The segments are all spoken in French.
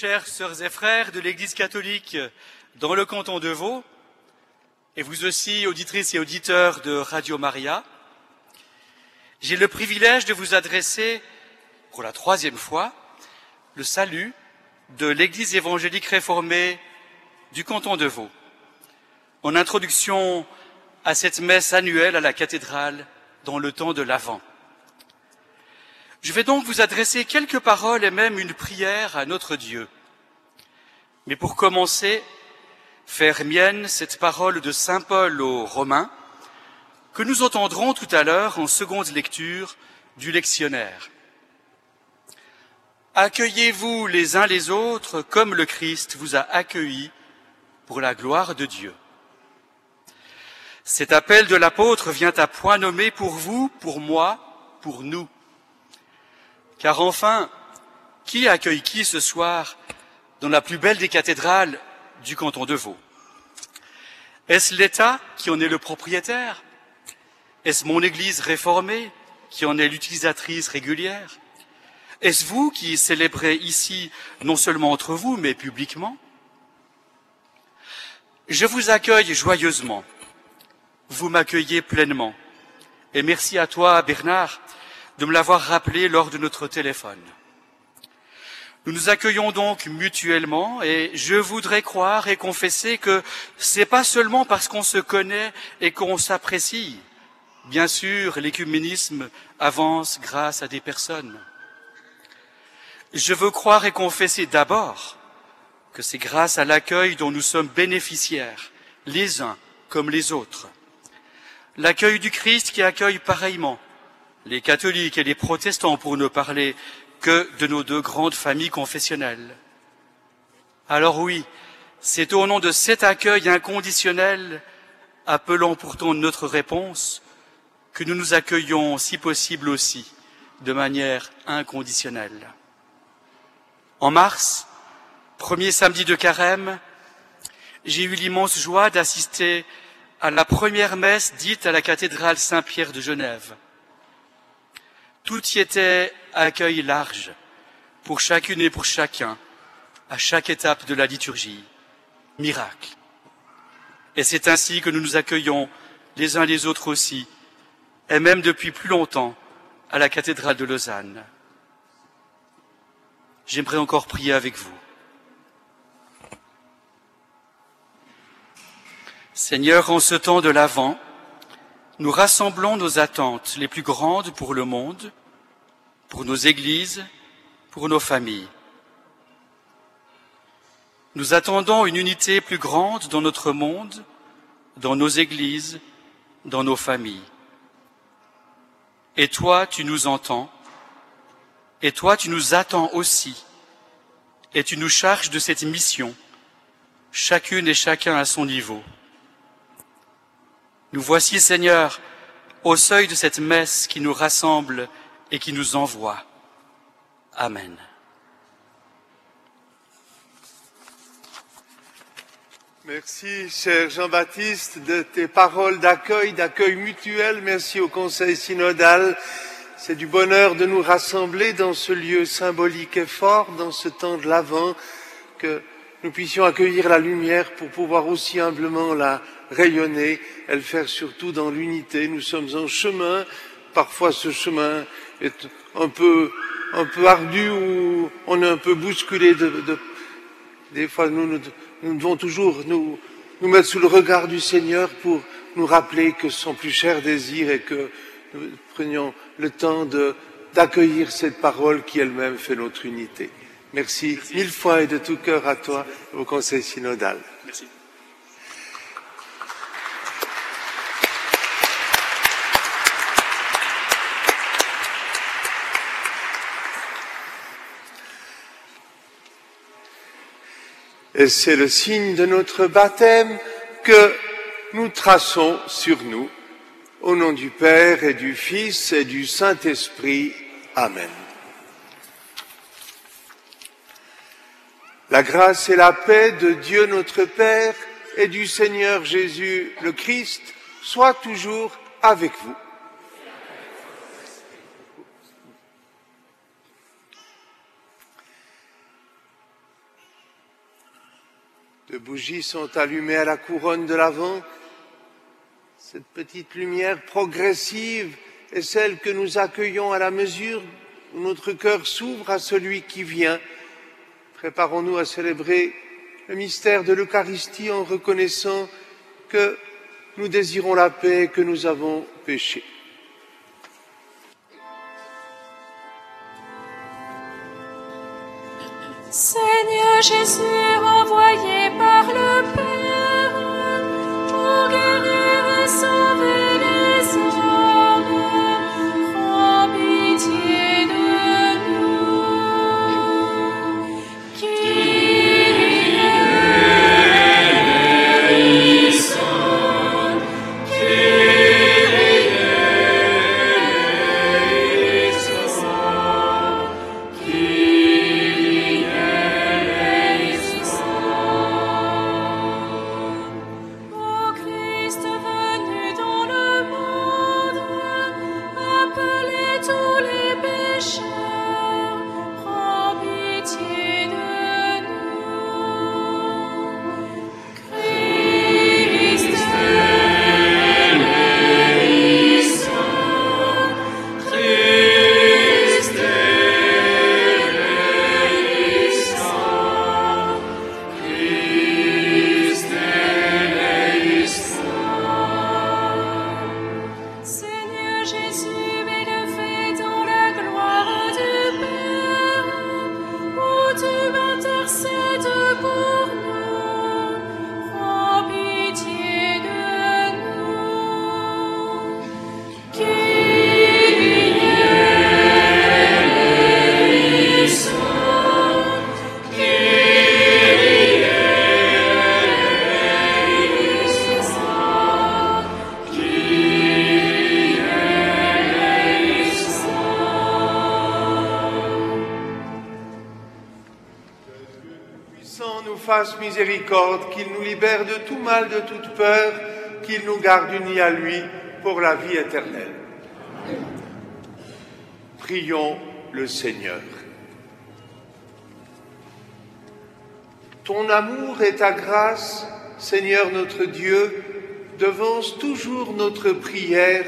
Chères sœurs et frères de l'Église catholique dans le canton de Vaud, et vous aussi, auditrices et auditeurs de Radio Maria, j'ai le privilège de vous adresser, pour la troisième fois, le salut de l'Église évangélique réformée du canton de Vaud, en introduction à cette messe annuelle à la cathédrale dans le temps de l'Avent. Je vais donc vous adresser quelques paroles et même une prière à notre Dieu. Mais pour commencer, faire mienne cette parole de Saint Paul aux Romains que nous entendrons tout à l'heure en seconde lecture du lectionnaire. Accueillez-vous les uns les autres comme le Christ vous a accueillis pour la gloire de Dieu. Cet appel de l'apôtre vient à point nommé pour vous, pour moi, pour nous. Car enfin, qui accueille qui ce soir dans la plus belle des cathédrales du canton de Vaud? Est-ce l'État qui en est le propriétaire? Est-ce mon Église réformée qui en est l'utilisatrice régulière? Est-ce vous qui célébrez ici, non seulement entre vous, mais publiquement? Je vous accueille joyeusement. Vous m'accueillez pleinement. Et merci à toi, Bernard, de me l'avoir rappelé lors de notre téléphone. Nous nous accueillons donc mutuellement et je voudrais croire et confesser que c'est pas seulement parce qu'on se connaît et qu'on s'apprécie. Bien sûr, l'écuménisme avance grâce à des personnes. Je veux croire et confesser d'abord que c'est grâce à l'accueil dont nous sommes bénéficiaires, les uns comme les autres. L'accueil du Christ qui accueille pareillement les catholiques et les protestants pour ne parler que de nos deux grandes familles confessionnelles. Alors oui, c'est au nom de cet accueil inconditionnel, appelant pourtant notre réponse, que nous nous accueillons, si possible aussi, de manière inconditionnelle. En mars, premier samedi de carême, j'ai eu l'immense joie d'assister à la première messe dite à la cathédrale Saint-Pierre de Genève. Tout y était accueil large pour chacune et pour chacun à chaque étape de la liturgie. Miracle. Et c'est ainsi que nous nous accueillons les uns les autres aussi, et même depuis plus longtemps à la cathédrale de Lausanne. J'aimerais encore prier avec vous. Seigneur, en ce temps de l'Avent, nous rassemblons nos attentes les plus grandes pour le monde, pour nos églises, pour nos familles. Nous attendons une unité plus grande dans notre monde, dans nos églises, dans nos familles. Et toi, tu nous entends, et toi, tu nous attends aussi, et tu nous charges de cette mission, chacune et chacun à son niveau. Nous voici, Seigneur, au seuil de cette messe qui nous rassemble et qui nous envoie. Amen. Merci, cher Jean-Baptiste, de tes paroles d'accueil, d'accueil mutuel. Merci au Conseil synodal. C'est du bonheur de nous rassembler dans ce lieu symbolique et fort, dans ce temps de l'Avent, que nous puissions accueillir la lumière pour pouvoir aussi humblement la rayonner et le faire surtout dans l'unité. Nous sommes en chemin. Parfois, ce chemin est un peu, un peu ardu ou on est un peu bousculé de, de des fois, nous, nous, nous devons toujours nous, nous mettre sous le regard du Seigneur pour nous rappeler que son plus cher désir et que nous prenions le temps de, d'accueillir cette parole qui elle-même fait notre unité. Merci, Merci, mille fois et de tout cœur à toi, au Conseil synodal. Merci. Et c'est le signe de notre baptême que nous traçons sur nous. Au nom du Père et du Fils et du Saint-Esprit. Amen. La grâce et la paix de Dieu notre Père et du Seigneur Jésus le Christ soient toujours avec vous. De bougies sont allumées à la couronne de l'Avent. Cette petite lumière progressive est celle que nous accueillons à la mesure où notre cœur s'ouvre à celui qui vient. Préparons-nous à célébrer le mystère de l'Eucharistie en reconnaissant que nous désirons la paix et que nous avons péché. Seigneur Jésus, Miséricorde, qu'il nous libère de tout mal, de toute peur, qu'il nous garde unis à lui pour la vie éternelle. Prions le Seigneur. Ton amour et ta grâce, Seigneur notre Dieu, devancent toujours notre prière,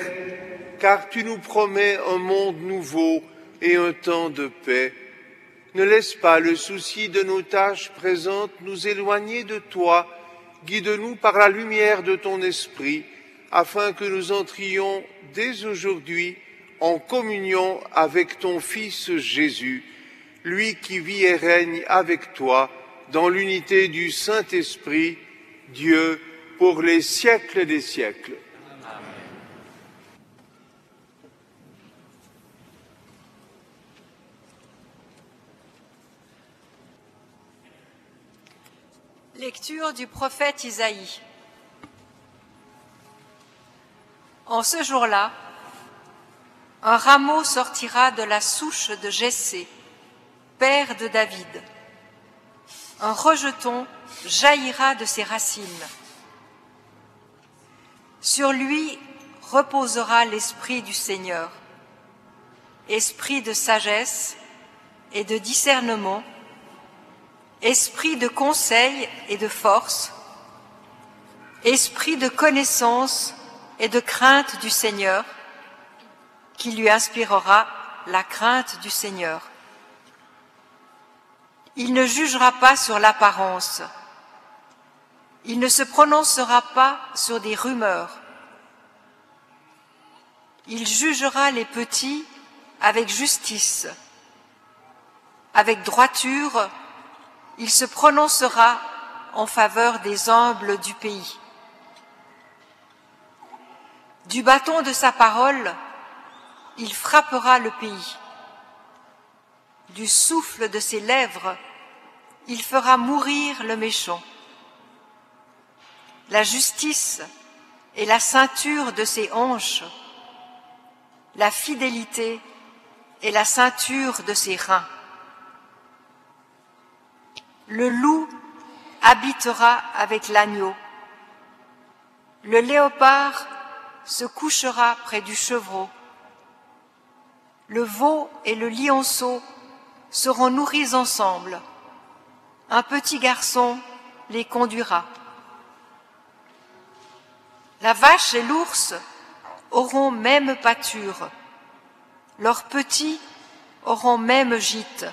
car tu nous promets un monde nouveau et un temps de paix. Ne laisse pas le souci de nos tâches présentes nous éloigner de toi. Guide-nous par la lumière de ton esprit, afin que nous entrions dès aujourd'hui en communion avec ton Fils Jésus, lui qui vit et règne avec toi dans l'unité du Saint-Esprit, Dieu, pour les siècles des siècles. Lecture du prophète Isaïe. En ce jour-là, un rameau sortira de la souche de Jessé, père de David. Un rejeton jaillira de ses racines. Sur lui reposera l'esprit du Seigneur, esprit de sagesse et de discernement, esprit de conseil et de force, esprit de connaissance et de crainte du Seigneur, qui lui inspirera la crainte du Seigneur. Il ne jugera pas sur l'apparence, il ne se prononcera pas sur des rumeurs, il jugera les petits avec justice, avec droiture, il se prononcera en faveur des humbles du pays. Du bâton de sa parole, il frappera le pays. Du souffle de ses lèvres, il fera mourir le méchant. La justice est la ceinture de ses hanches, la fidélité est la ceinture de ses reins. Le loup habitera avec l'agneau. Le léopard se couchera près du chevreau. Le veau et le lionceau seront nourris ensemble. Un petit garçon les conduira. La vache et l'ours auront même pâture, leurs petits auront même gîte.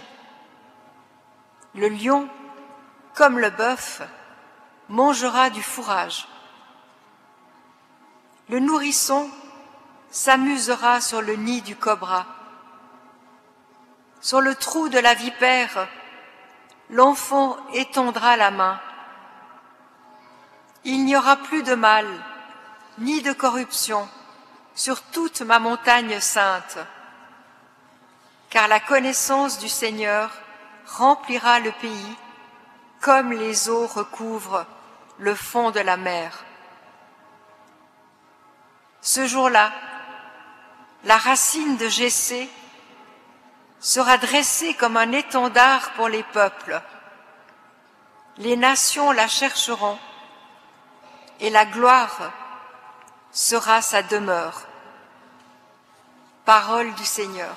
Le lion, comme le bœuf, mangera du fourrage. Le nourrisson s'amusera sur le nid du cobra. Sur le trou de la vipère, l'enfant étendra la main. Il n'y aura plus de mal, ni de corruption sur toute ma montagne sainte, car la connaissance du Seigneur remplira le pays comme les eaux recouvrent le fond de la mer. Ce jour-là, la racine de Jessé sera dressée comme un étendard pour les peuples. Les nations la chercheront et la gloire sera sa demeure. Parole du Seigneur.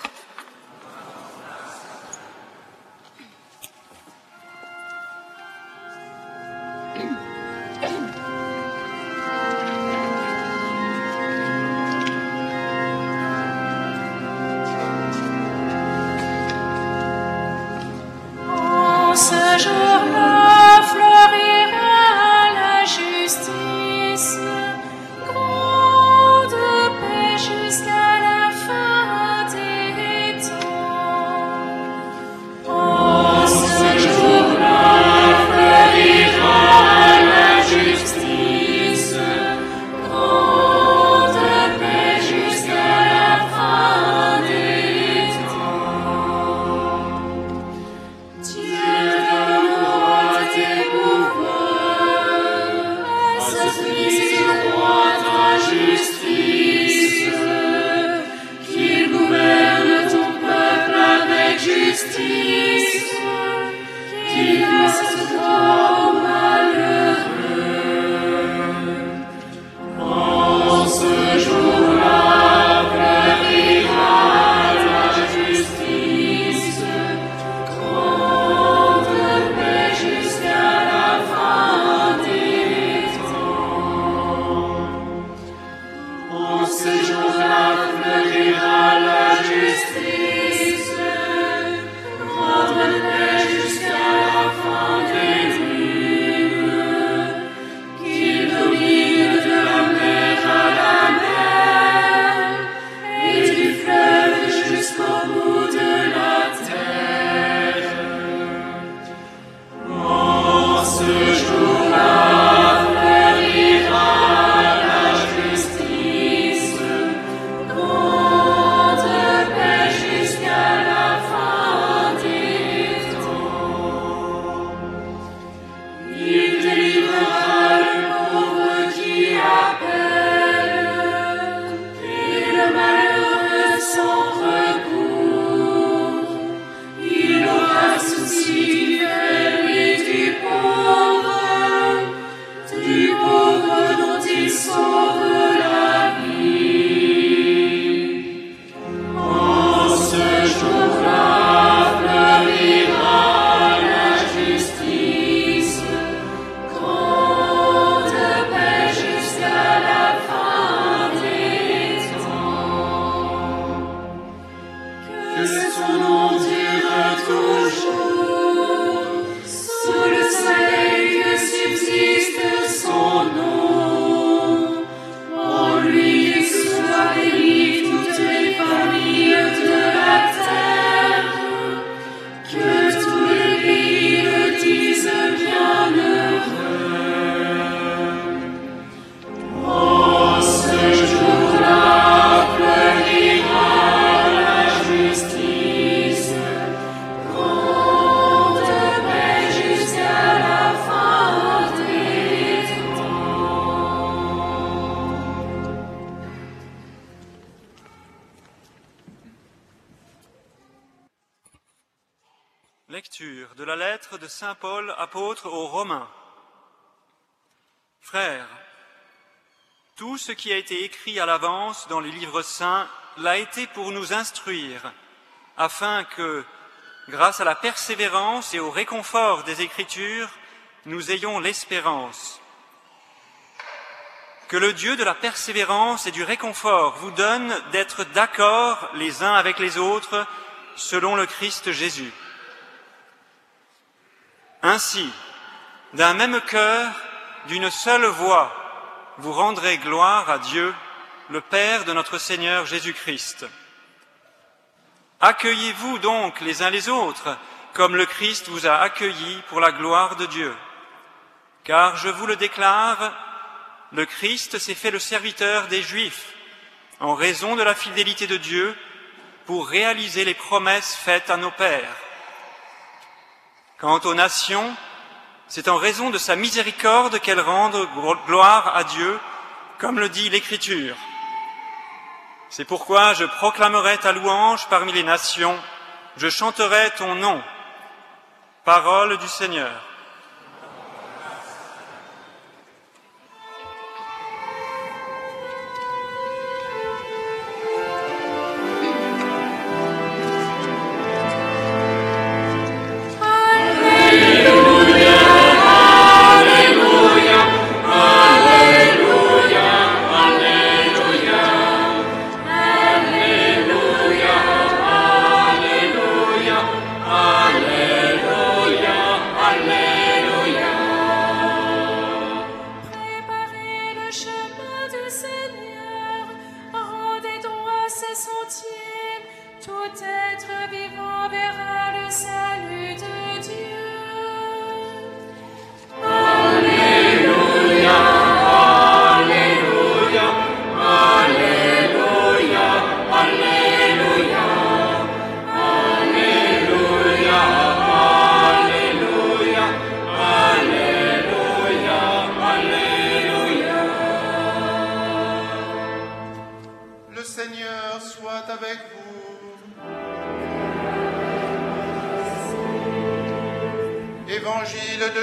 Aux Romains. Frères, tout ce qui a été écrit à l'avance dans les livres saints l'a été pour nous instruire, afin que, grâce à la persévérance et au réconfort des Écritures, nous ayons l'espérance. Que le Dieu de la persévérance et du réconfort vous donne d'être d'accord les uns avec les autres selon le Christ Jésus. Ainsi, d'un même cœur, d'une seule voix, vous rendrez gloire à Dieu, le Père de notre Seigneur Jésus-Christ. Accueillez-vous donc les uns les autres, comme le Christ vous a accueillis pour la gloire de Dieu. Car je vous le déclare, le Christ s'est fait le serviteur des Juifs, en raison de la fidélité de Dieu, pour réaliser les promesses faites à nos pères. Quant aux nations, c'est en raison de sa miséricorde qu'elles rendent gloire à Dieu, comme le dit l'Écriture. C'est pourquoi je proclamerai ta louange parmi les nations, je chanterai ton nom. Parole du Seigneur. Tout être vivant verra le salut de Dieu.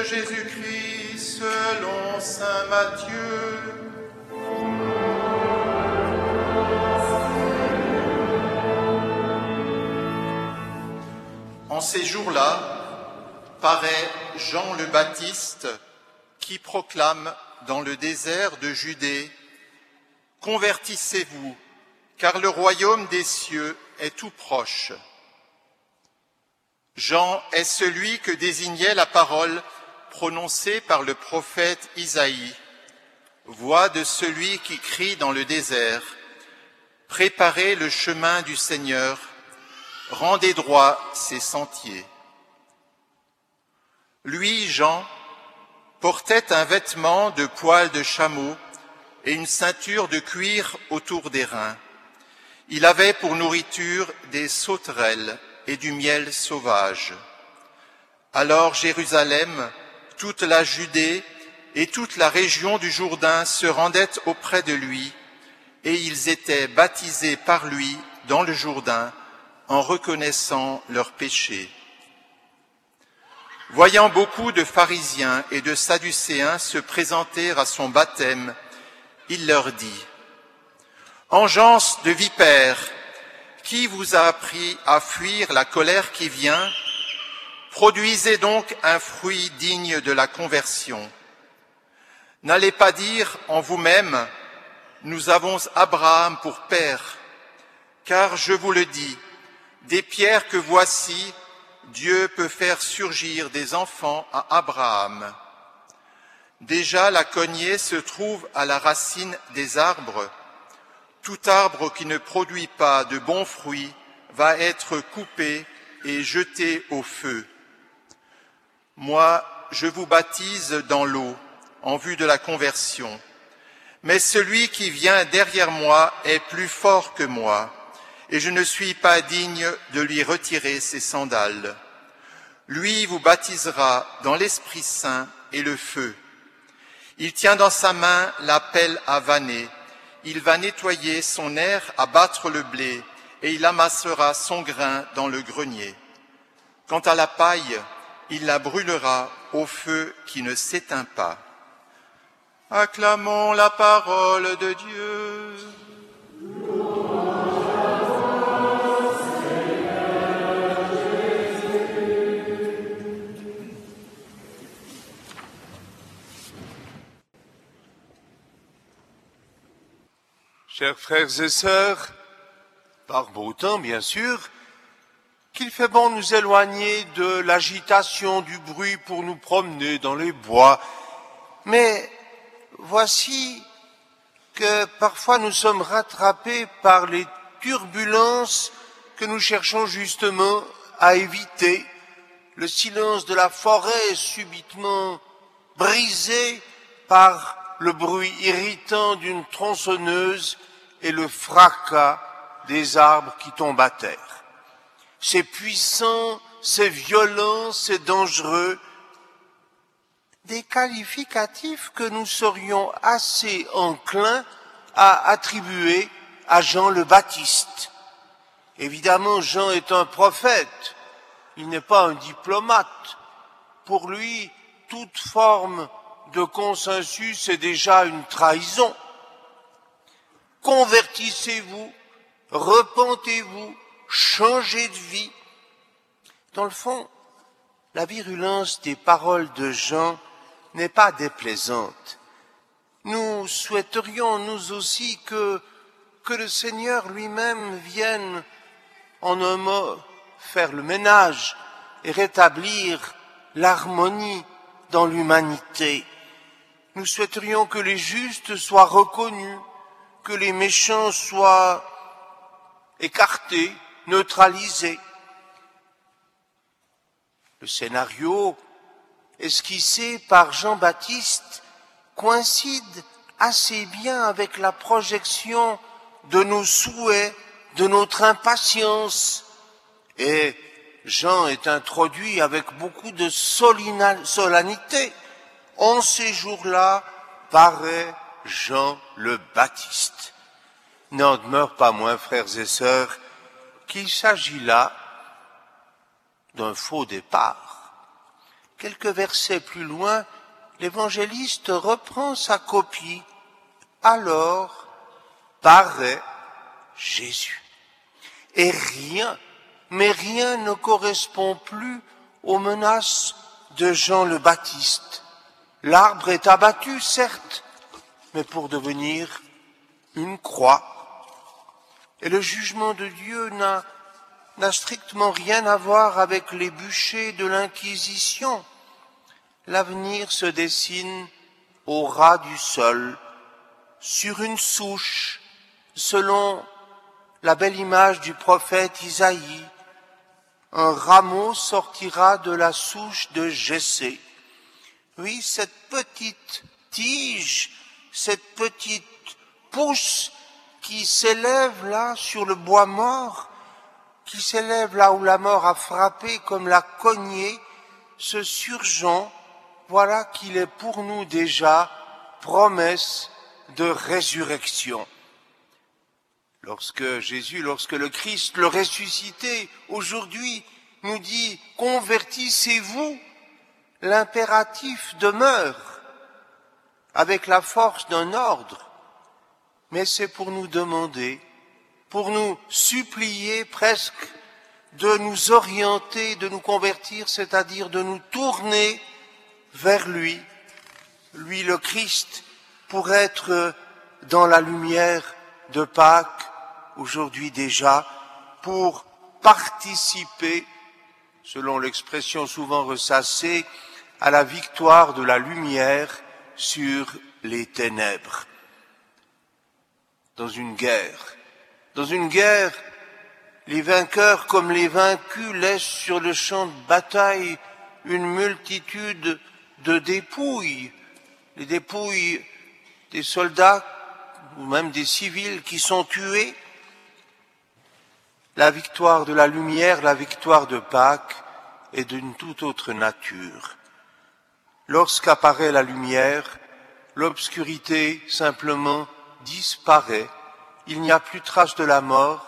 Jésus-Christ selon Saint Matthieu. En ces jours-là, paraît Jean le Baptiste qui proclame dans le désert de Judée Convertissez-vous, car le royaume des cieux est tout proche. Jean est celui que désignait la parole prononcée par le prophète Isaïe, voix de celui qui crie dans le désert, Préparez le chemin du Seigneur, rendez droit ses sentiers. Lui, Jean, portait un vêtement de poil de chameau et une ceinture de cuir autour des reins. Il avait pour nourriture des sauterelles et du miel sauvage. Alors Jérusalem, toute la Judée et toute la région du Jourdain se rendaient auprès de lui, et ils étaient baptisés par lui dans le Jourdain en reconnaissant leurs péchés. Voyant beaucoup de pharisiens et de sadducéens se présenter à son baptême, il leur dit, Engeance de vipères, qui vous a appris à fuir la colère qui vient Produisez donc un fruit digne de la conversion. N'allez pas dire en vous-même, nous avons Abraham pour père, car je vous le dis, des pierres que voici, Dieu peut faire surgir des enfants à Abraham. Déjà la cognée se trouve à la racine des arbres. Tout arbre qui ne produit pas de bons fruits va être coupé et jeté au feu. Moi, je vous baptise dans l'eau en vue de la conversion. Mais celui qui vient derrière moi est plus fort que moi, et je ne suis pas digne de lui retirer ses sandales. Lui vous baptisera dans l'Esprit Saint et le feu. Il tient dans sa main la pelle à vanner. Il va nettoyer son air à battre le blé, et il amassera son grain dans le grenier. Quant à la paille, il la brûlera au feu qui ne s'éteint pas. Acclamons la parole de Dieu. Chers frères et sœurs, par beau temps bien sûr, qu'il fait bon nous éloigner de l'agitation du bruit pour nous promener dans les bois. Mais voici que parfois nous sommes rattrapés par les turbulences que nous cherchons justement à éviter. Le silence de la forêt est subitement brisé par le bruit irritant d'une tronçonneuse et le fracas des arbres qui tombent à terre. C'est puissant, c'est violent, c'est dangereux. Des qualificatifs que nous serions assez enclins à attribuer à Jean le Baptiste. Évidemment, Jean est un prophète, il n'est pas un diplomate. Pour lui, toute forme de consensus est déjà une trahison. Convertissez-vous, repentez-vous, changez de vie. Dans le fond, la virulence des paroles de Jean n'est pas déplaisante. Nous souhaiterions, nous aussi, que, que le Seigneur lui-même vienne, en un mot, faire le ménage et rétablir l'harmonie dans l'humanité. Nous souhaiterions que les justes soient reconnus, que les méchants soient écartés, neutralisés. Le scénario esquissé par Jean-Baptiste coïncide assez bien avec la projection de nos souhaits, de notre impatience. Et Jean est introduit avec beaucoup de solennité. En ces jours-là paraît Jean le Baptiste. N'en demeure pas moins, frères et sœurs, qu'il s'agit là d'un faux départ. Quelques versets plus loin, l'évangéliste reprend sa copie. Alors paraît Jésus. Et rien, mais rien ne correspond plus aux menaces de Jean le Baptiste. L'arbre est abattu, certes, mais pour devenir une croix. Et le jugement de Dieu n'a, strictement rien à voir avec les bûchers de l'Inquisition. L'avenir se dessine au ras du sol, sur une souche, selon la belle image du prophète Isaïe. Un rameau sortira de la souche de Jessé. Oui, cette petite tige cette petite pousse qui s'élève là sur le bois mort, qui s'élève là où la mort a frappé comme la cognée, ce surgeant, voilà qu'il est pour nous déjà promesse de résurrection. Lorsque Jésus, lorsque le Christ, le ressuscité, aujourd'hui, nous dit convertissez-vous, l'impératif demeure avec la force d'un ordre, mais c'est pour nous demander, pour nous supplier presque de nous orienter, de nous convertir, c'est-à-dire de nous tourner vers lui, lui le Christ, pour être dans la lumière de Pâques, aujourd'hui déjà, pour participer, selon l'expression souvent ressassée, à la victoire de la lumière sur les ténèbres. Dans une guerre, dans une guerre, les vainqueurs comme les vaincus laissent sur le champ de bataille une multitude de dépouilles, les dépouilles des soldats ou même des civils qui sont tués. La victoire de la lumière, la victoire de Pâques est d'une toute autre nature. Lorsqu'apparaît la lumière, l'obscurité simplement disparaît, il n'y a plus trace de la mort,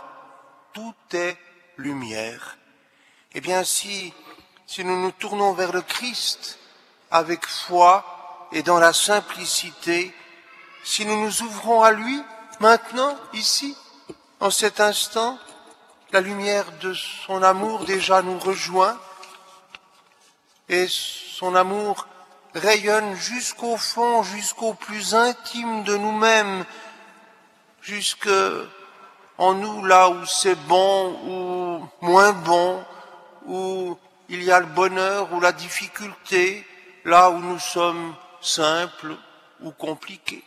tout est lumière. Eh bien si, si nous nous tournons vers le Christ avec foi et dans la simplicité, si nous nous ouvrons à lui maintenant, ici, en cet instant, la lumière de son amour déjà nous rejoint et son amour rayonne jusqu'au fond, jusqu'au plus intime de nous-mêmes, jusque en nous là où c'est bon ou moins bon, où il y a le bonheur ou la difficulté, là où nous sommes simples ou compliqués.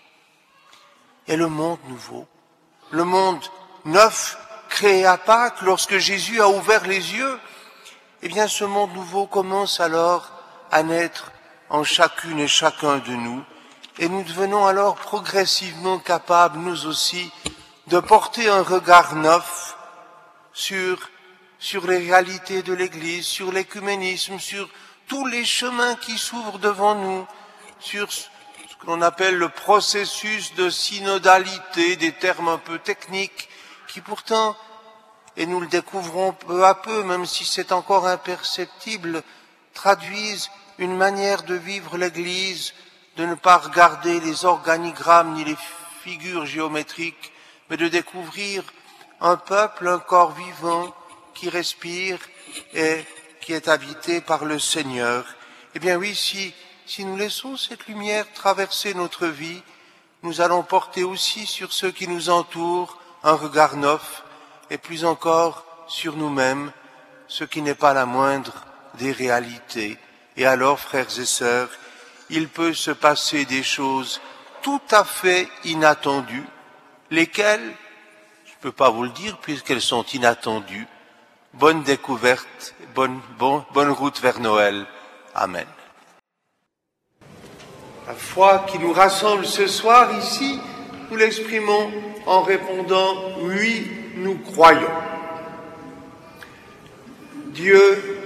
Et le monde nouveau, le monde neuf créé à Pâques lorsque Jésus a ouvert les yeux, eh bien ce monde nouveau commence alors à naître en chacune et chacun de nous, et nous devenons alors progressivement capables, nous aussi, de porter un regard neuf sur, sur les réalités de l'Église, sur l'écuménisme, sur tous les chemins qui s'ouvrent devant nous, sur ce que l'on appelle le processus de synodalité, des termes un peu techniques, qui pourtant, et nous le découvrons peu à peu, même si c'est encore imperceptible, traduisent une manière de vivre l'Église, de ne pas regarder les organigrammes ni les figures géométriques, mais de découvrir un peuple, un corps vivant qui respire et qui est habité par le Seigneur. Eh bien oui, si, si nous laissons cette lumière traverser notre vie, nous allons porter aussi sur ceux qui nous entourent un regard neuf et plus encore sur nous-mêmes, ce qui n'est pas la moindre des réalités. Et alors, frères et sœurs, il peut se passer des choses tout à fait inattendues, lesquelles, je ne peux pas vous le dire puisqu'elles sont inattendues, bonne découverte, bonne, bon, bonne route vers Noël. Amen. La foi qui nous rassemble ce soir ici, nous l'exprimons en répondant oui, nous croyons. Dieu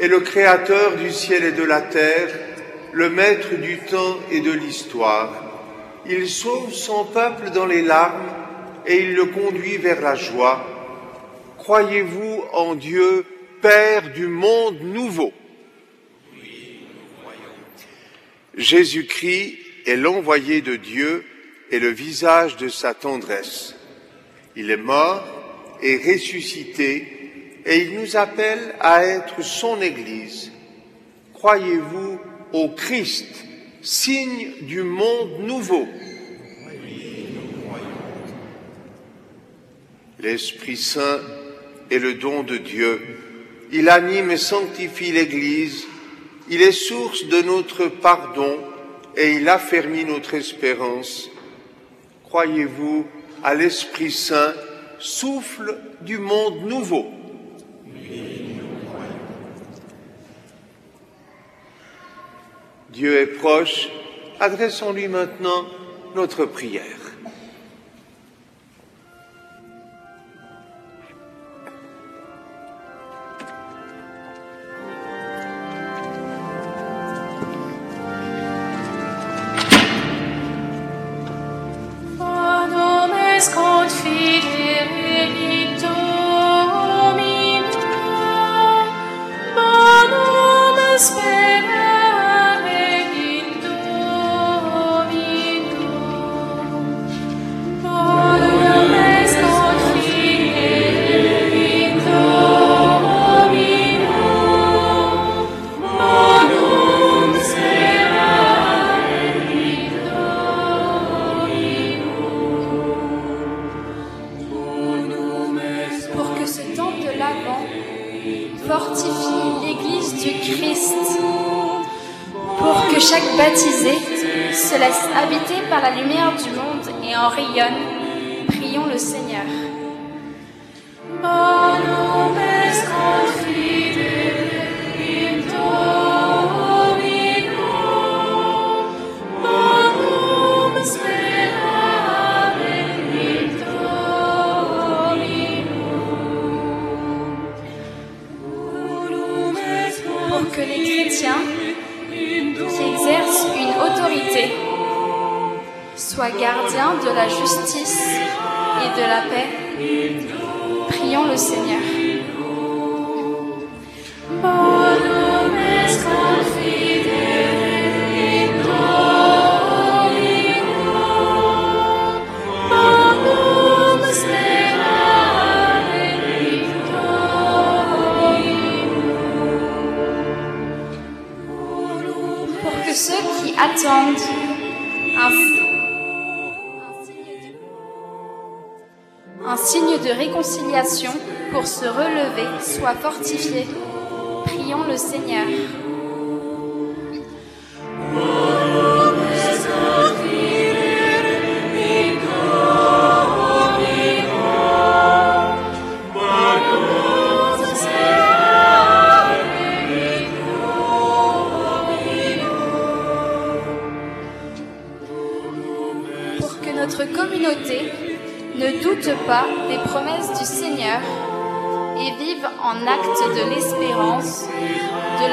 est le créateur du ciel et de la terre, le maître du temps et de l'histoire. Il sauve son peuple dans les larmes et il le conduit vers la joie. Croyez-vous en Dieu, Père du monde nouveau? Jésus-Christ est l'envoyé de Dieu et le visage de sa tendresse. Il est mort et ressuscité et il nous appelle à être son Église. Croyez-vous au Christ, signe du monde nouveau? L'Esprit Saint est le don de Dieu. Il anime et sanctifie l'Église. Il est source de notre pardon et il affermit notre espérance. Croyez-vous à l'Esprit Saint, souffle du monde nouveau? Dieu est proche, adressons-lui maintenant notre prière.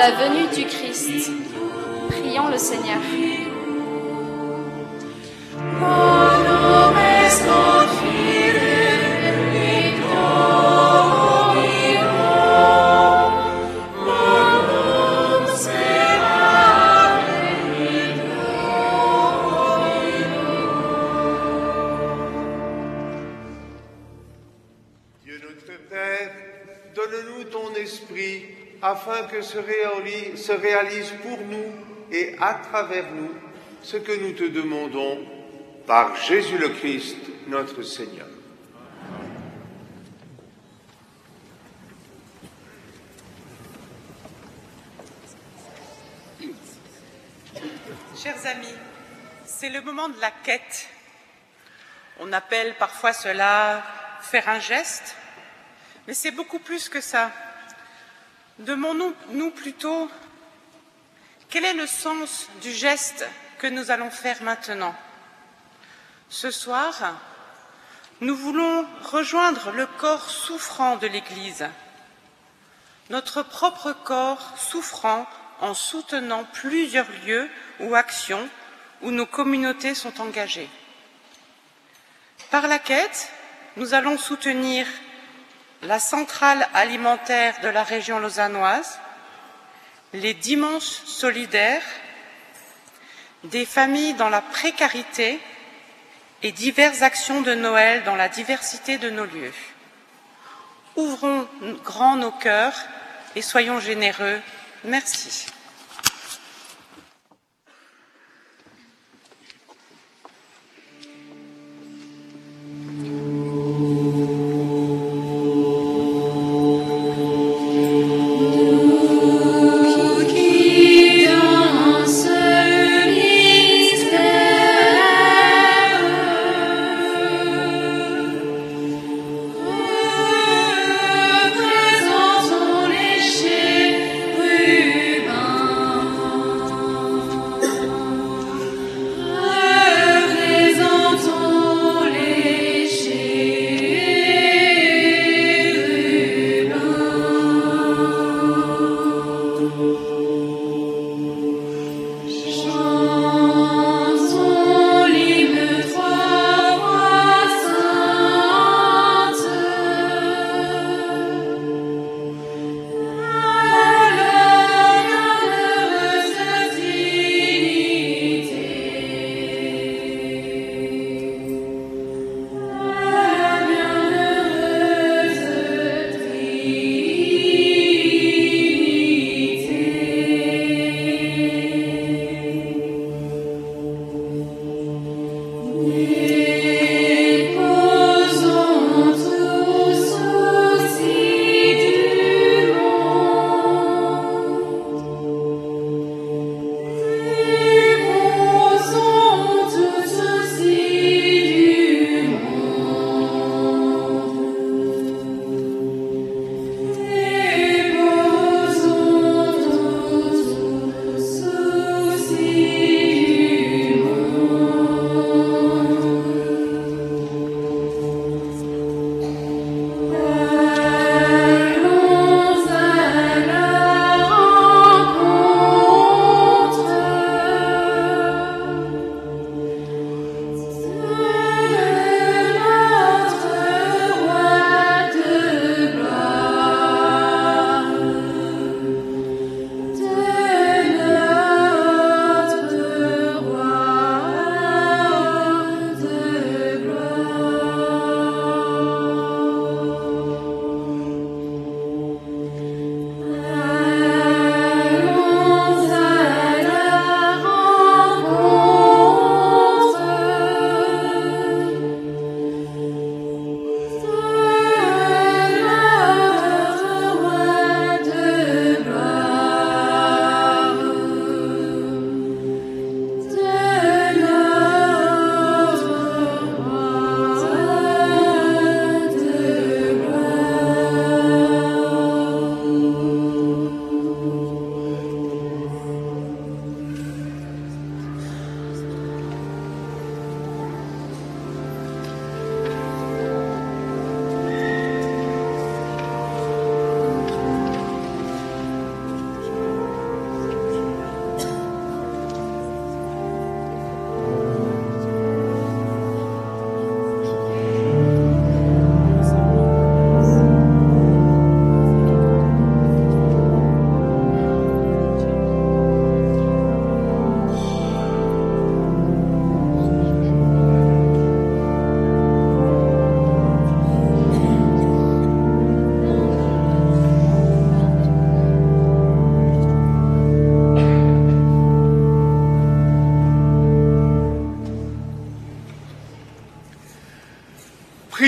La venue du Christ. Prions le Seigneur. Se réalise pour nous et à travers nous ce que nous te demandons par Jésus le Christ, notre Seigneur. Chers amis, c'est le moment de la quête. On appelle parfois cela faire un geste, mais c'est beaucoup plus que ça. Demandons-nous plutôt quel est le sens du geste que nous allons faire maintenant? Ce soir, nous voulons rejoindre le corps souffrant de l'Église, notre propre corps souffrant en soutenant plusieurs lieux ou actions où nos communautés sont engagées. Par la quête, nous allons soutenir la centrale alimentaire de la région lausannoise, les dimanches solidaires, des familles dans la précarité et diverses actions de Noël dans la diversité de nos lieux. Ouvrons grand nos cœurs et soyons généreux. Merci.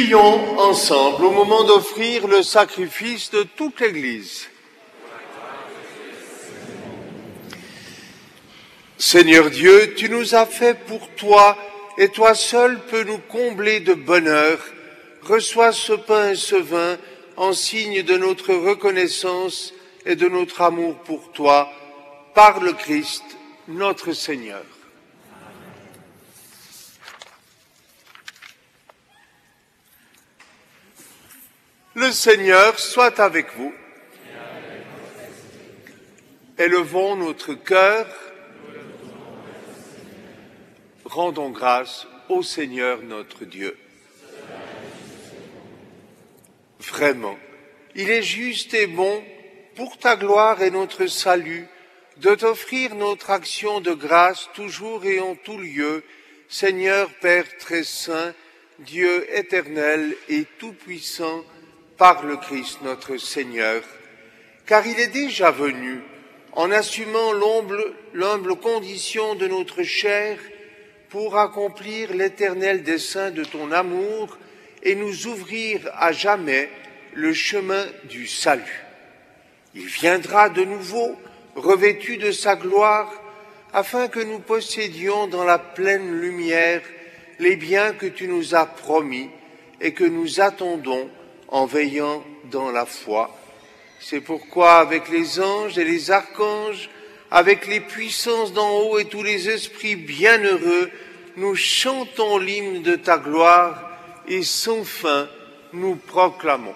Prions ensemble au moment d'offrir le sacrifice de toute l'Église. Seigneur Dieu, tu nous as fait pour toi et toi seul peux nous combler de bonheur. Reçois ce pain et ce vin en signe de notre reconnaissance et de notre amour pour toi par le Christ, notre Seigneur. Le Seigneur soit avec vous. Élevons notre cœur. Rendons grâce au Seigneur notre Dieu. Vraiment, il est juste et bon pour ta gloire et notre salut de t'offrir notre action de grâce toujours et en tout lieu, Seigneur Père très saint, Dieu éternel et tout-puissant, par le Christ notre Seigneur, car il est déjà venu, en assumant l'humble condition de notre chair, pour accomplir l'éternel dessein de ton amour et nous ouvrir à jamais le chemin du salut. Il viendra de nouveau, revêtu de sa gloire, afin que nous possédions dans la pleine lumière les biens que tu nous as promis et que nous attendons en veillant dans la foi. C'est pourquoi avec les anges et les archanges, avec les puissances d'en haut et tous les esprits bienheureux, nous chantons l'hymne de ta gloire et sans fin nous proclamons.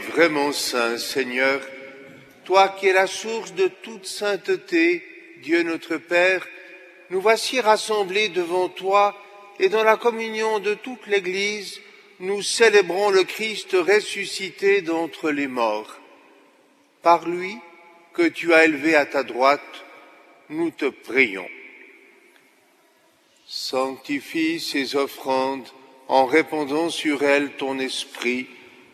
Vraiment saint, Seigneur, toi qui es la source de toute sainteté, Dieu notre Père, nous voici rassemblés devant toi et dans la communion de toute l'Église, nous célébrons le Christ ressuscité d'entre les morts. Par lui, que tu as élevé à ta droite, nous te prions. Sanctifie ces offrandes en répandant sur elles ton esprit,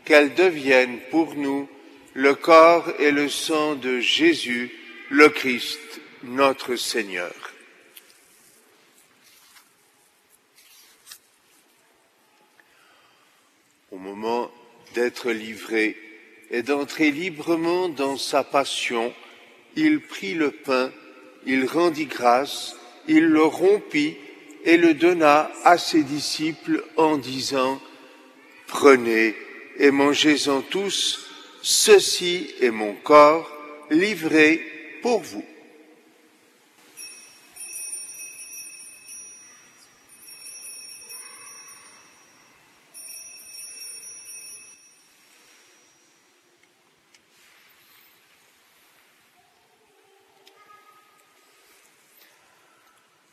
qu'elles deviennent pour nous le corps et le sang de Jésus, le Christ, notre Seigneur. Au moment d'être livré et d'entrer librement dans sa passion, il prit le pain, il rendit grâce, il le rompit et le donna à ses disciples en disant, Prenez et mangez-en tous, ceci est mon corps livré pour vous.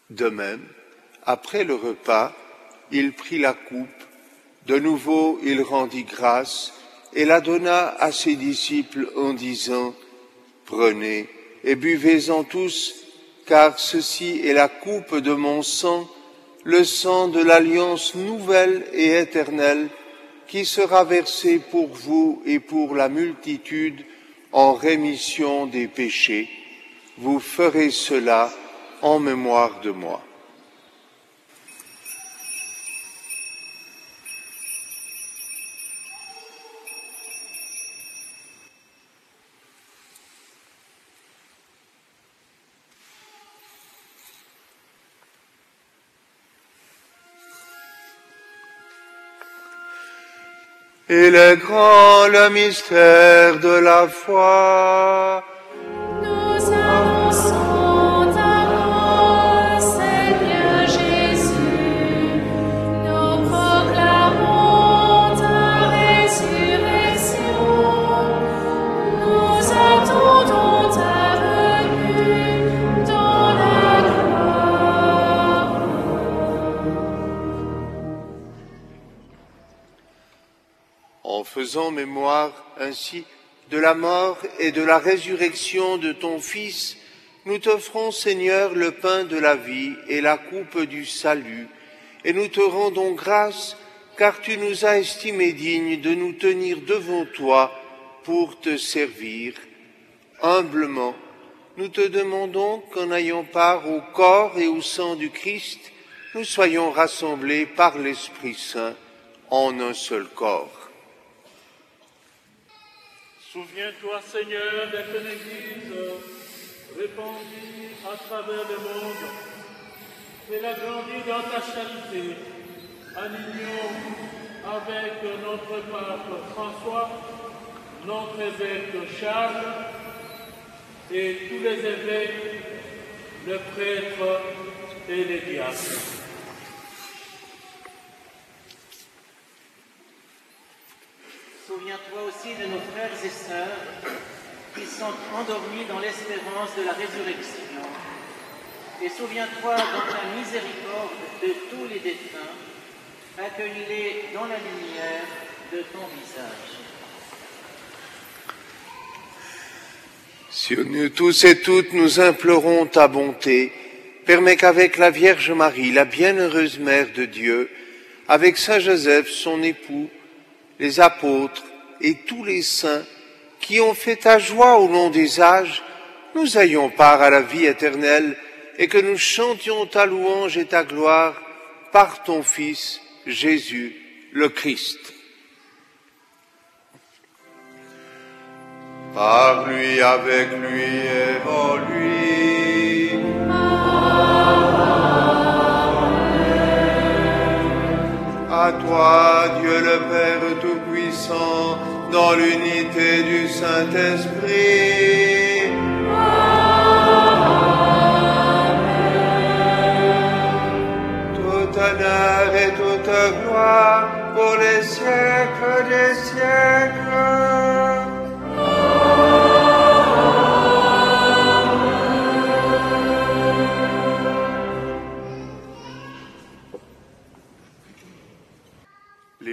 De même, après le repas, il prit la coupe, de nouveau il rendit grâce et la donna à ses disciples en disant, Prenez et buvez-en tous, car ceci est la coupe de mon sang, le sang de l'alliance nouvelle et éternelle, qui sera versé pour vous et pour la multitude en rémission des péchés. Vous ferez cela en mémoire de moi. Il est grand le mystère de la foi. En mémoire ainsi de la mort et de la résurrection de ton Fils, nous t'offrons, Seigneur, le pain de la vie et la coupe du salut, et nous te rendons grâce, car tu nous as estimés dignes de nous tenir devant toi pour te servir. Humblement, nous te demandons qu'en ayant part au corps et au sang du Christ, nous soyons rassemblés par l'Esprit Saint en un seul corps. Souviens-toi, Seigneur, de ton Église répandue à travers le monde. Fais-la grandir dans ta charité, en union avec notre pape François, notre évêque Charles et tous les évêques, le prêtre et les diacres. Souviens-toi aussi de nos frères et sœurs qui sont endormis dans l'espérance de la résurrection. Et souviens-toi dans ta miséricorde de tous les défunts. Accueille-les dans la lumière de ton visage. Sur nous tous et toutes, nous implorons ta bonté. Permets qu'avec la Vierge Marie, la bienheureuse Mère de Dieu, avec Saint Joseph, son époux, les apôtres et tous les saints qui ont fait ta joie au long des âges, nous ayons part à la vie éternelle et que nous chantions ta louange et ta gloire par ton Fils, Jésus, le Christ. Par lui, avec lui et en lui. À toi, Dieu le Père Dans l'unité du Saint-Esprit. Tout honneur et toute gloire pour les siècles des siècles.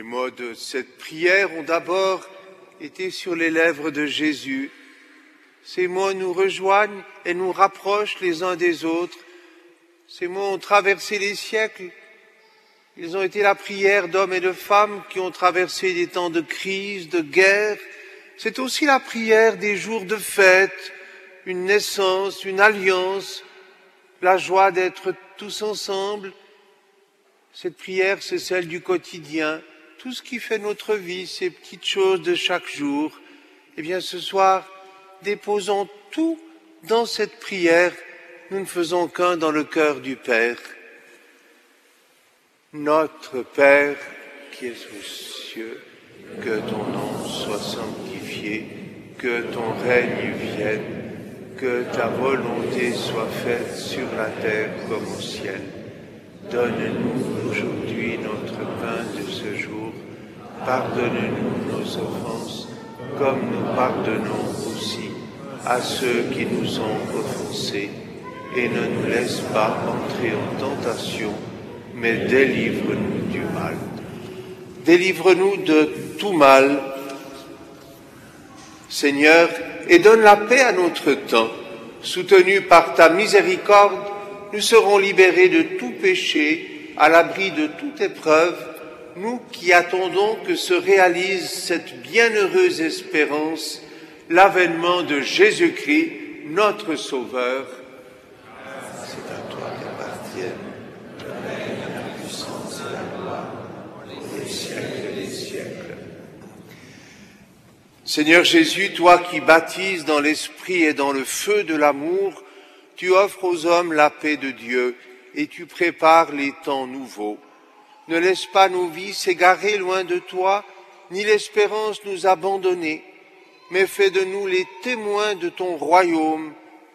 Les mots de cette prière ont d'abord été sur les lèvres de Jésus. Ces mots nous rejoignent et nous rapprochent les uns des autres. Ces mots ont traversé les siècles. Ils ont été la prière d'hommes et de femmes qui ont traversé des temps de crise, de guerre. C'est aussi la prière des jours de fête, une naissance, une alliance, la joie d'être tous ensemble. Cette prière, c'est celle du quotidien, tout ce qui fait notre vie, ces petites choses de chaque jour. Eh bien, ce soir, déposons tout dans cette prière. Nous ne faisons qu'un dans le cœur du Père. Notre Père qui es aux cieux, que ton nom soit sanctifié, que ton règne vienne, que ta volonté soit faite sur la terre comme au ciel. Donne-nous aujourd'hui notre pain de ce jour. Pardonne-nous nos offenses, comme nous pardonnons aussi à ceux qui nous ont offensés. Et ne nous laisse pas entrer en tentation, mais délivre-nous du mal. Délivre-nous de tout mal, Seigneur, et donne la paix à notre temps. Soutenus par ta miséricorde, nous serons libérés de tout péché, à l'abri de toute épreuve, nous qui attendons que se réalise cette bienheureuse espérance, l'avènement de Jésus-Christ, notre Sauveur. C'est à toi qu'appartiennent le règne, la puissance et la gloire, les siècles. Seigneur Jésus, toi qui baptises dans l'esprit et dans le feu de l'amour, tu offres aux hommes la paix de Dieu et tu prépares les temps nouveaux. Ne laisse pas nos vies s'égarer loin de toi, ni l'espérance nous abandonner, mais fais de nous les témoins de ton royaume,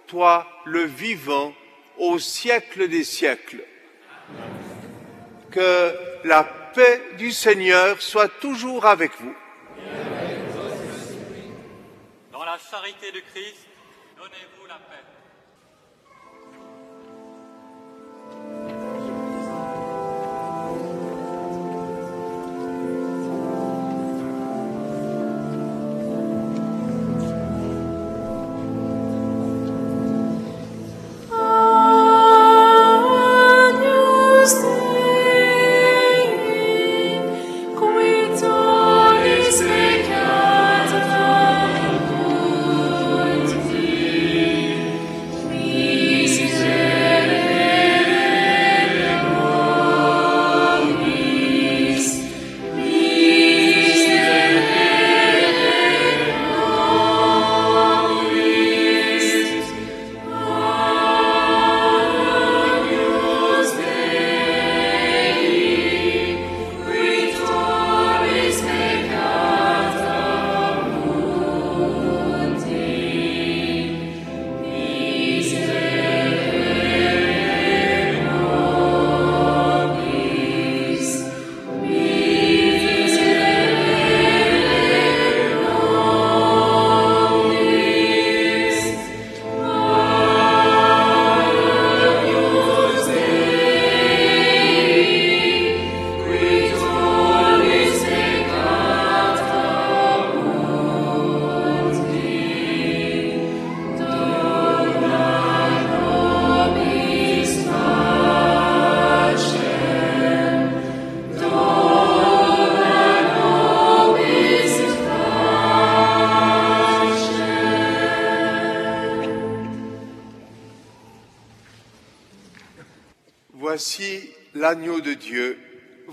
toi le vivant, au siècle des siècles. Que la paix du Seigneur soit toujours avec vous. Dans la charité de Christ,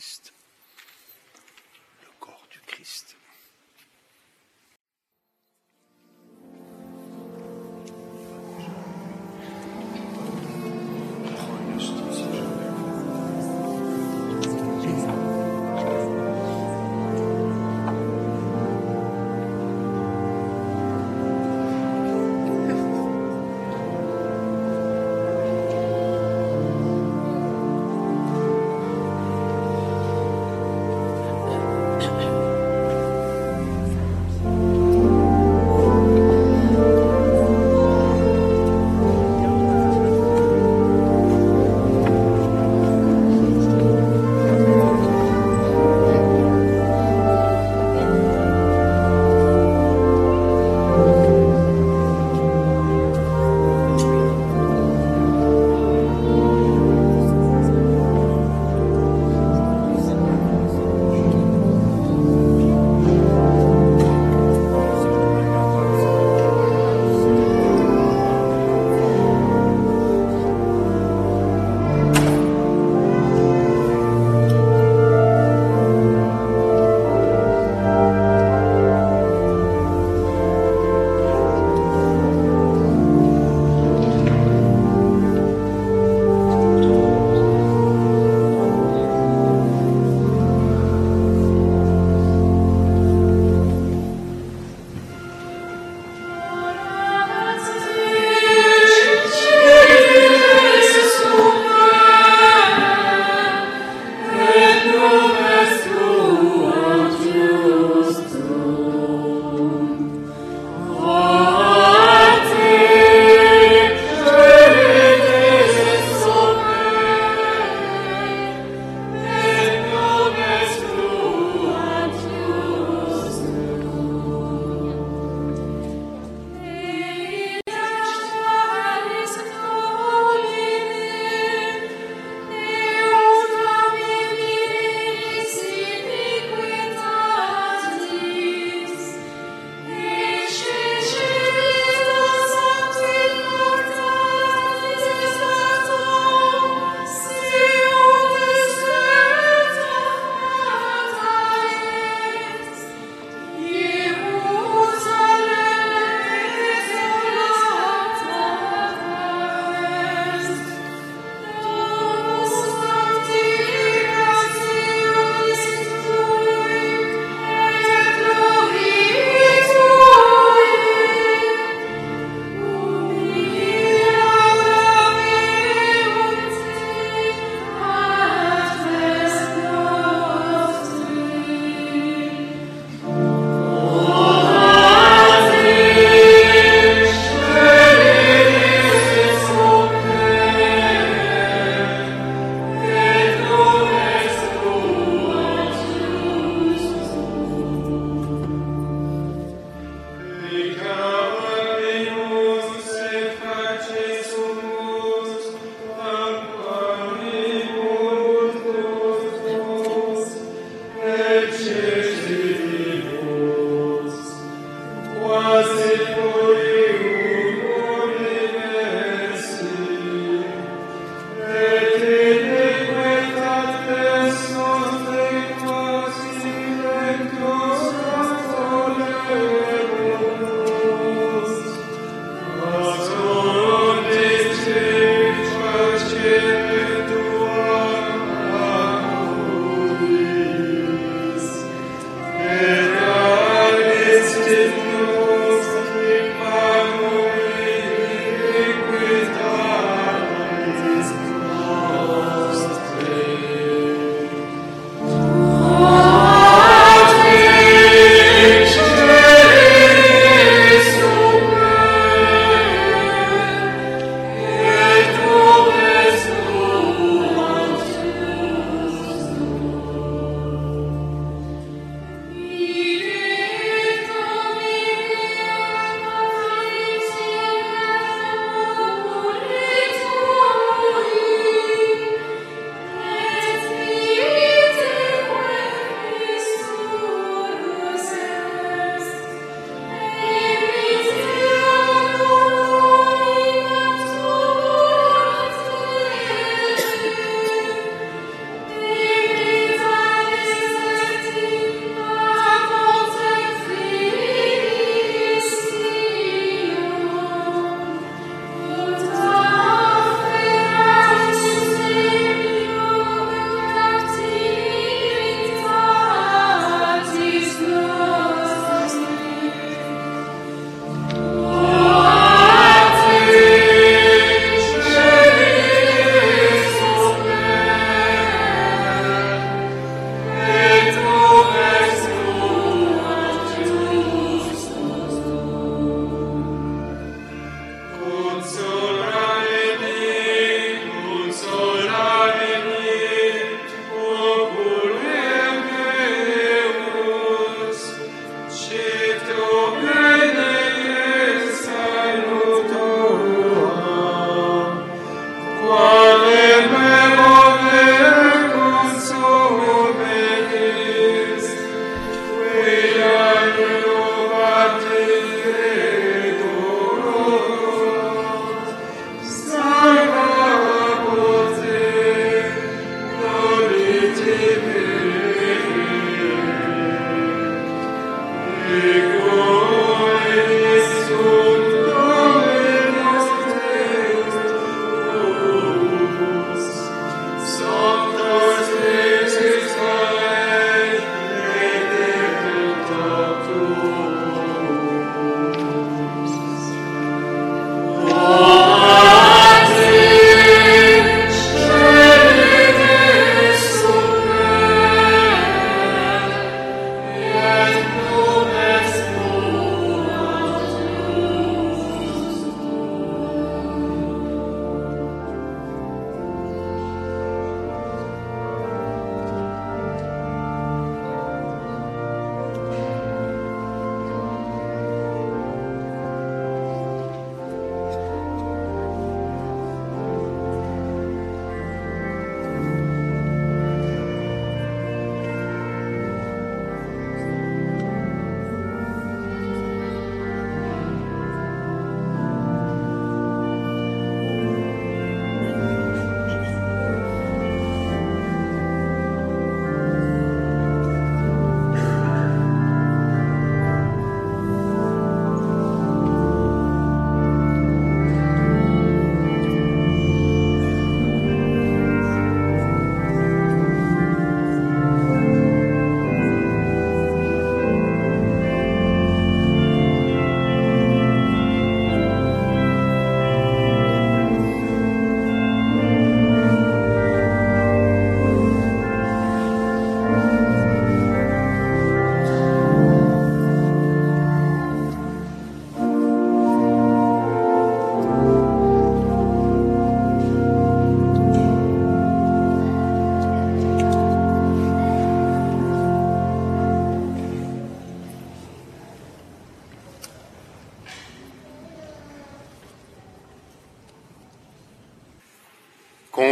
Le corps du Christ.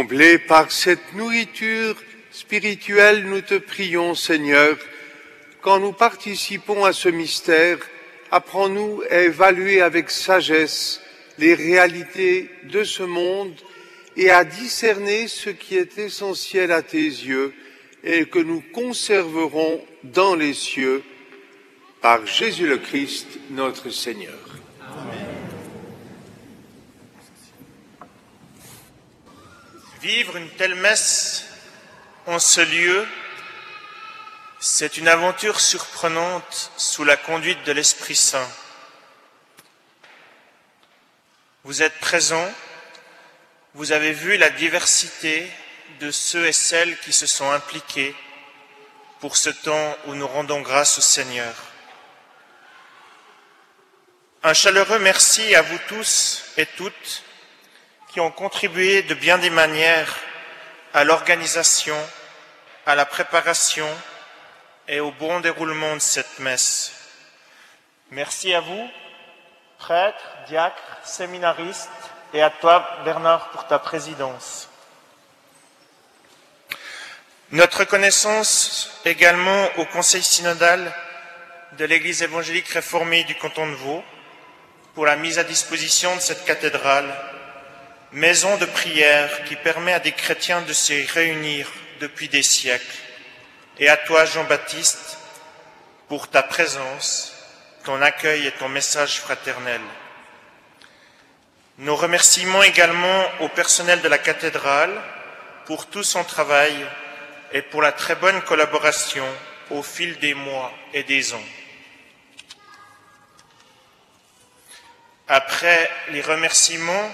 Comblés par cette nourriture spirituelle, nous te prions, Seigneur, quand nous participons à ce mystère, apprends-nous à évaluer avec sagesse les réalités de ce monde et à discerner ce qui est essentiel à tes yeux et que nous conserverons dans les cieux par Jésus le Christ, notre Seigneur. Vivre une telle messe en ce lieu, c'est une aventure surprenante sous la conduite de l'Esprit Saint. Vous êtes présents, vous avez vu la diversité de ceux et celles qui se sont impliqués pour ce temps où nous rendons grâce au Seigneur. Un chaleureux merci à vous tous et toutes qui ont contribué de bien des manières à l'organisation, à la préparation et au bon déroulement de cette messe. Merci à vous, prêtres, diacres, séminaristes, et à toi, Bernard, pour ta présidence. Notre reconnaissance également au Conseil synodal de l'Église évangélique réformée du canton de Vaud pour la mise à disposition de cette cathédrale maison de prière qui permet à des chrétiens de se réunir depuis des siècles. Et à toi, Jean-Baptiste, pour ta présence, ton accueil et ton message fraternel. Nos remerciements également au personnel de la cathédrale pour tout son travail et pour la très bonne collaboration au fil des mois et des ans. Après les remerciements,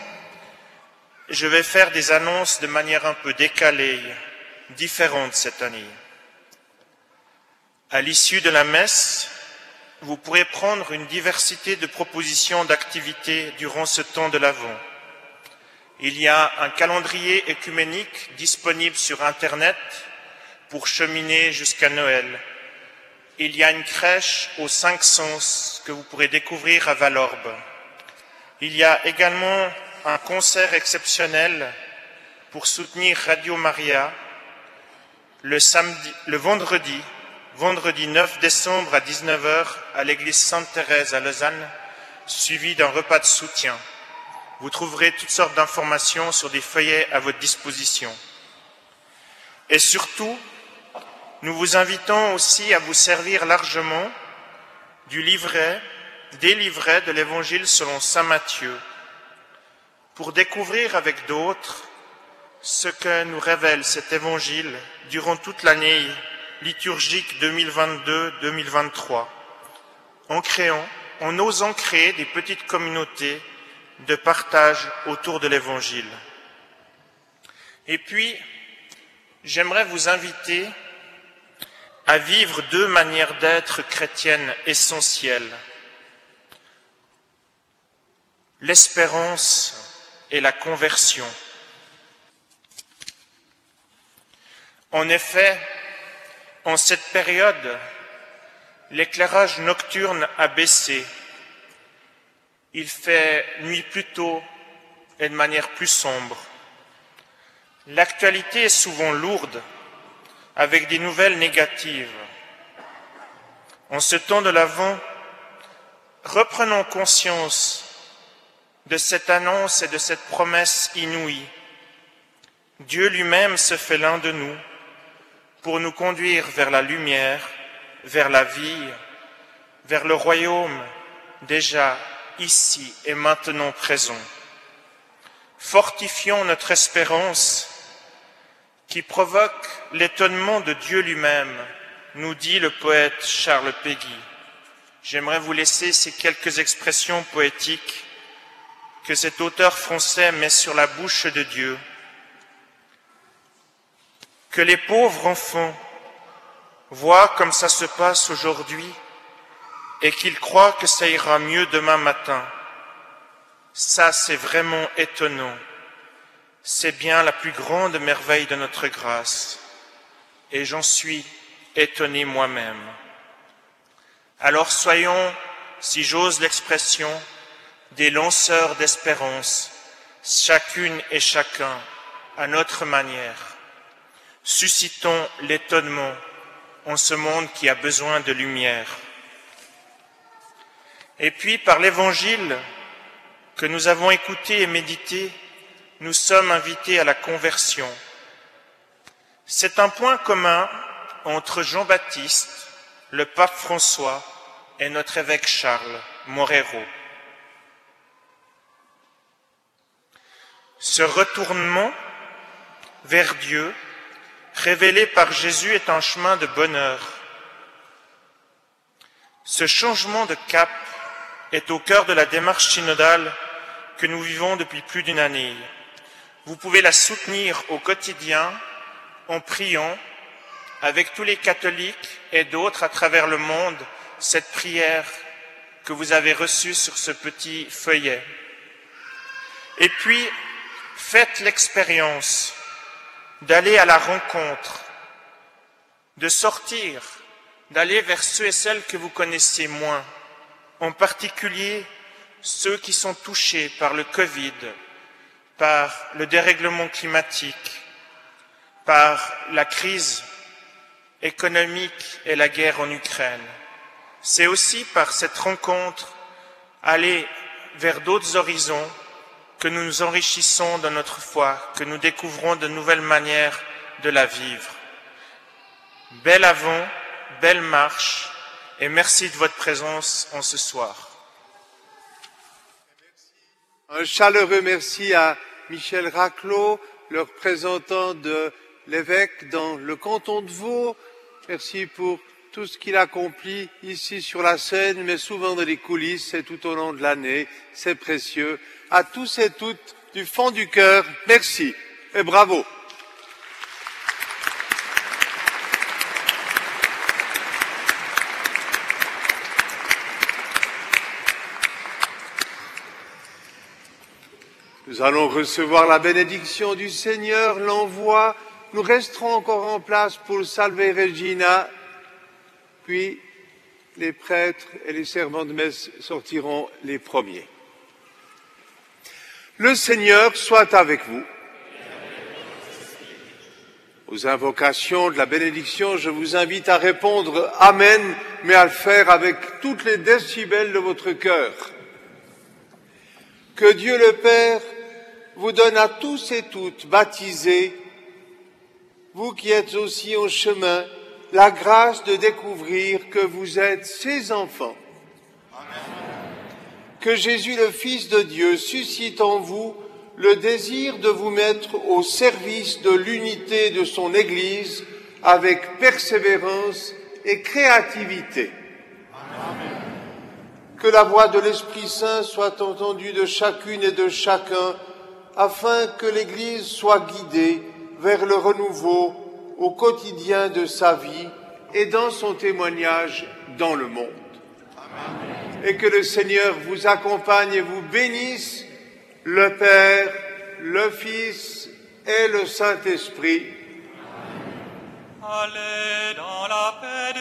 je vais faire des annonces de manière un peu décalée, différente cette année. À l'issue de la messe, vous pourrez prendre une diversité de propositions d'activités durant ce temps de l'Avent. Il y a un calendrier écuménique disponible sur Internet pour cheminer jusqu'à Noël. Il y a une crèche aux cinq sens que vous pourrez découvrir à Valorbe. Il y a également un concert exceptionnel pour soutenir Radio Maria le, vendredi, vendredi 9 décembre à 19h à l'église Sainte-Thérèse à Lausanne, suivi d'un repas de soutien. Vous trouverez toutes sortes d'informations sur des feuillets à votre disposition. Et surtout, nous vous invitons aussi à vous servir largement du livret, des livrets de l'Évangile selon Saint Matthieu, pour découvrir avec d'autres ce que nous révèle cet Évangile durant toute l'année liturgique 2022-2023, en créant, en osant créer des petites communautés de partage autour de l'Évangile. Et puis, j'aimerais vous inviter à vivre deux manières d'être chrétiennes essentielles. L'espérance et la conversion. En effet, en cette période, l'éclairage nocturne a baissé. Il fait nuit plus tôt et de manière plus sombre. L'actualité est souvent lourde, avec des nouvelles négatives. En ce temps de l'Avent, reprenons conscience de cette annonce et de cette promesse inouïe. Dieu lui-même se fait l'un de nous pour nous conduire vers la lumière, vers la vie, vers le royaume déjà ici et maintenant présent. Fortifions notre espérance qui provoque l'étonnement de Dieu lui-même, nous dit le poète Charles Péguy. J'aimerais vous laisser ces quelques expressions poétiques que cet auteur français met sur la bouche de Dieu. Que les pauvres enfants voient comme ça se passe aujourd'hui et qu'ils croient que ça ira mieux demain matin. Ça, c'est vraiment étonnant. C'est bien la plus grande merveille de notre grâce. Et j'en suis étonné moi-même. Alors soyons, si j'ose l'expression, des lanceurs d'espérance, chacune et chacun à notre manière. Suscitons l'étonnement en ce monde qui a besoin de lumière. Et puis, par l'évangile que nous avons écouté et médité, nous sommes invités à la conversion. C'est un point commun entre Jean-Baptiste, le pape François et notre évêque Charles Morero. Ce retournement vers Dieu, révélé par Jésus, est un chemin de bonheur. Ce changement de cap est au cœur de la démarche synodale que nous vivons depuis plus d'une année. Vous pouvez la soutenir au quotidien en priant avec tous les catholiques et d'autres à travers le monde cette prière que vous avez reçue sur ce petit feuillet. Et puis, faites l'expérience d'aller à la rencontre, de sortir, d'aller vers ceux et celles que vous connaissez moins, en particulier ceux qui sont touchés par le Covid, par le dérèglement climatique, par la crise économique et la guerre en Ukraine. C'est aussi par cette rencontre aller vers d'autres horizons que nous nous enrichissons dans notre foi, que nous découvrons de nouvelles manières de la vivre. Bel avant, belle marche, et merci de votre présence en ce soir. Un chaleureux merci à Michel Raclot, le représentant de l'évêque dans le canton de Vaud. Merci pour tout ce qu'il accomplit ici sur la scène, mais souvent dans les coulisses et tout au long de l'année. C'est précieux. À tous et toutes, du fond du cœur, merci et bravo. Nous allons recevoir la bénédiction du Seigneur, l'envoi. Nous resterons encore en place pour le Salve Regina, puis les prêtres et les servants de messe sortiront les premiers. Le Seigneur soit avec vous. Aux invocations de la bénédiction, je vous invite à répondre Amen, mais à le faire avec toutes les décibels de votre cœur. Que Dieu le Père vous donne à tous et toutes baptisés, vous qui êtes aussi en chemin, la grâce de découvrir que vous êtes ses enfants Que Jésus, le Fils de Dieu, suscite en vous le désir de vous mettre au service de l'unité de son Église avec persévérance et créativité. Que la voix de l'Esprit Saint soit entendue de chacune et de chacun afin que l'Église soit guidée vers le renouveau au quotidien de sa vie et dans son témoignage dans le monde. Et que le Seigneur vous accompagne et vous bénisse, le Père, le Fils et le Saint-Esprit. Allez dans la paix